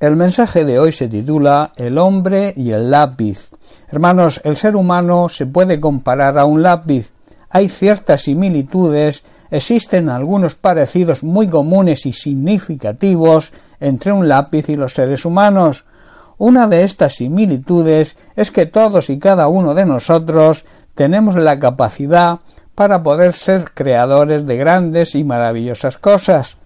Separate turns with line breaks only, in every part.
El mensaje de hoy se titula El hombre y el lápiz. Hermanos, el ser humano se puede comparar a un lápiz. Hay ciertas similitudes, existen algunos parecidos muy comunes y significativos entre un lápiz y los seres humanos. Una de estas similitudes es que todos y cada uno de nosotros tenemos la capacidad para poder ser creadores de grandes y maravillosas cosas.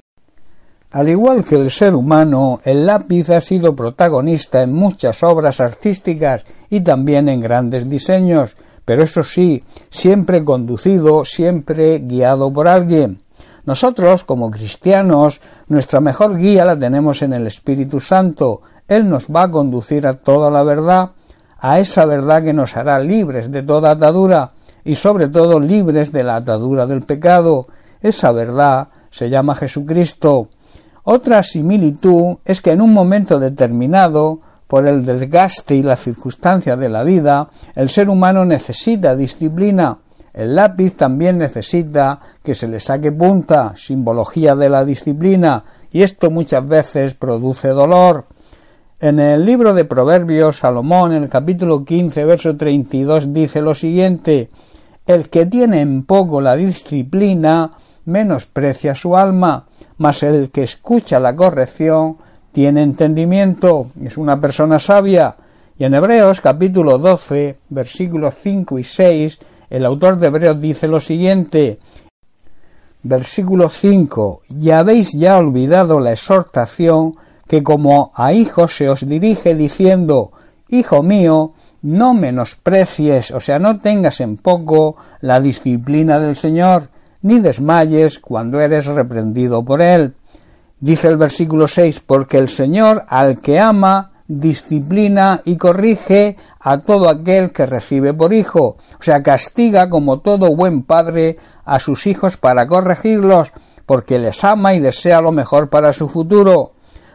Al igual que el ser humano, el lápiz ha sido protagonista en muchas obras artísticas y también en grandes diseños, pero eso sí, siempre conducido, siempre guiado por alguien. Nosotros, como cristianos, nuestra mejor guía la tenemos en el Espíritu Santo. Él nos va a conducir a toda la verdad, a esa verdad que nos hará libres de toda atadura y sobre todo libres de la atadura del pecado. Esa verdad se llama Jesucristo. Otra similitud es que en un momento determinado, por el desgaste y la circunstancia de la vida, el ser humano necesita disciplina. El lápiz también necesita que se le saque punta, simbología de la disciplina, y esto muchas veces produce dolor. En el libro de Proverbios, Salomón, en el capítulo 15, verso 32, dice lo siguiente: El que tiene en poco la disciplina menosprecia su alma, mas el que escucha la corrección tiene entendimiento, es una persona sabia. Y en Hebreos capítulo 12, versículos 5 y 6, el autor de Hebreos dice lo siguiente, versículo 5, y habéis ya olvidado la exhortación que como a hijos se os dirige diciendo, Hijo mío, no menosprecies, o sea, no tengas en poco la disciplina del Señor, ni desmayes cuando eres reprendido por él. Dice el versículo 6, porque el Señor al que ama disciplina y corrige a todo aquel que recibe por hijo, o sea, castiga como todo buen padre a sus hijos para corregirlos, porque les ama y desea lo mejor para su futuro.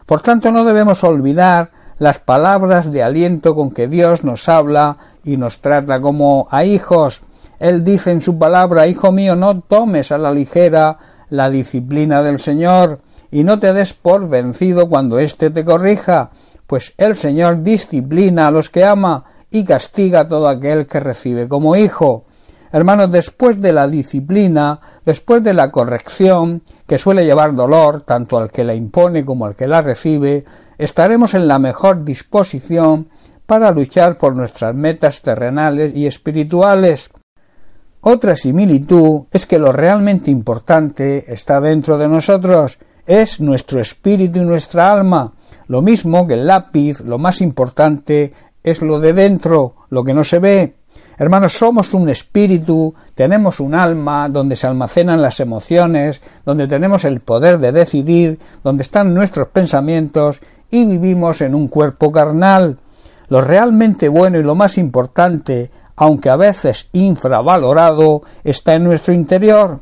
Por tanto, no debemos olvidar las palabras de aliento con que Dios nos habla y nos trata como a hijos. Él dice en su palabra, Hijo mío, no tomes a la ligera la disciplina del Señor, y no te des por vencido cuando éste te corrija, pues el Señor disciplina a los que ama y castiga a todo aquel que recibe como hijo. Hermanos, después de la disciplina, después de la corrección, que suele llevar dolor tanto al que la impone como al que la recibe, estaremos en la mejor disposición para luchar por nuestras metas terrenales y espirituales. Otra similitud es que lo realmente importante está dentro de nosotros, es nuestro espíritu y nuestra alma. Lo mismo que el lápiz, lo más importante es lo de dentro, lo que no se ve. Hermanos, somos un espíritu, tenemos un alma donde se almacenan las emociones, donde tenemos el poder de decidir, donde están nuestros pensamientos y vivimos en un cuerpo carnal. Lo realmente bueno y lo más importante aunque a veces infravalorado, está en nuestro interior.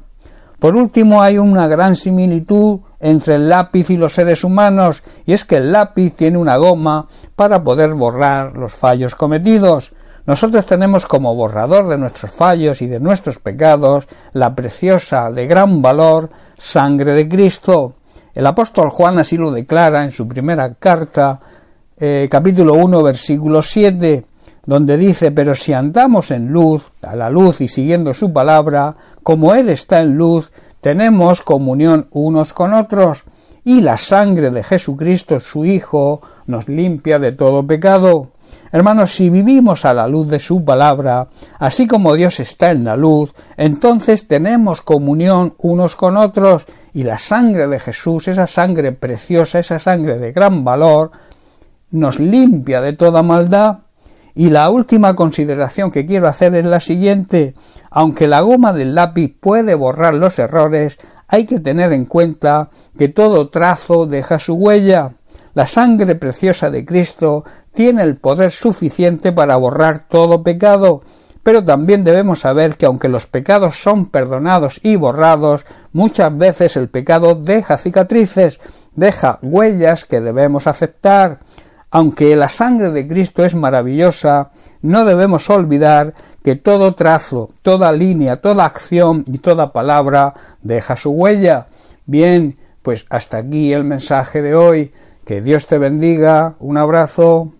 Por último, hay una gran similitud entre el lápiz y los seres humanos, y es que el lápiz tiene una goma para poder borrar los fallos cometidos. Nosotros tenemos como borrador de nuestros fallos y de nuestros pecados la preciosa, de gran valor, sangre de Cristo. El apóstol Juan así lo declara en su primera carta, eh, capítulo 1, versículo 7 donde dice pero si andamos en luz, a la luz y siguiendo su palabra, como Él está en luz, tenemos comunión unos con otros, y la sangre de Jesucristo, su Hijo, nos limpia de todo pecado. Hermanos, si vivimos a la luz de su palabra, así como Dios está en la luz, entonces tenemos comunión unos con otros, y la sangre de Jesús, esa sangre preciosa, esa sangre de gran valor, nos limpia de toda maldad. Y la última consideración que quiero hacer es la siguiente. Aunque la goma del lápiz puede borrar los errores, hay que tener en cuenta que todo trazo deja su huella. La sangre preciosa de Cristo tiene el poder suficiente para borrar todo pecado, pero también debemos saber que aunque los pecados son perdonados y borrados, muchas veces el pecado deja cicatrices, deja huellas que debemos aceptar. Aunque la sangre de Cristo es maravillosa, no debemos olvidar que todo trazo, toda línea, toda acción y toda palabra deja su huella. Bien, pues hasta aquí el mensaje de hoy. Que Dios te bendiga, un abrazo.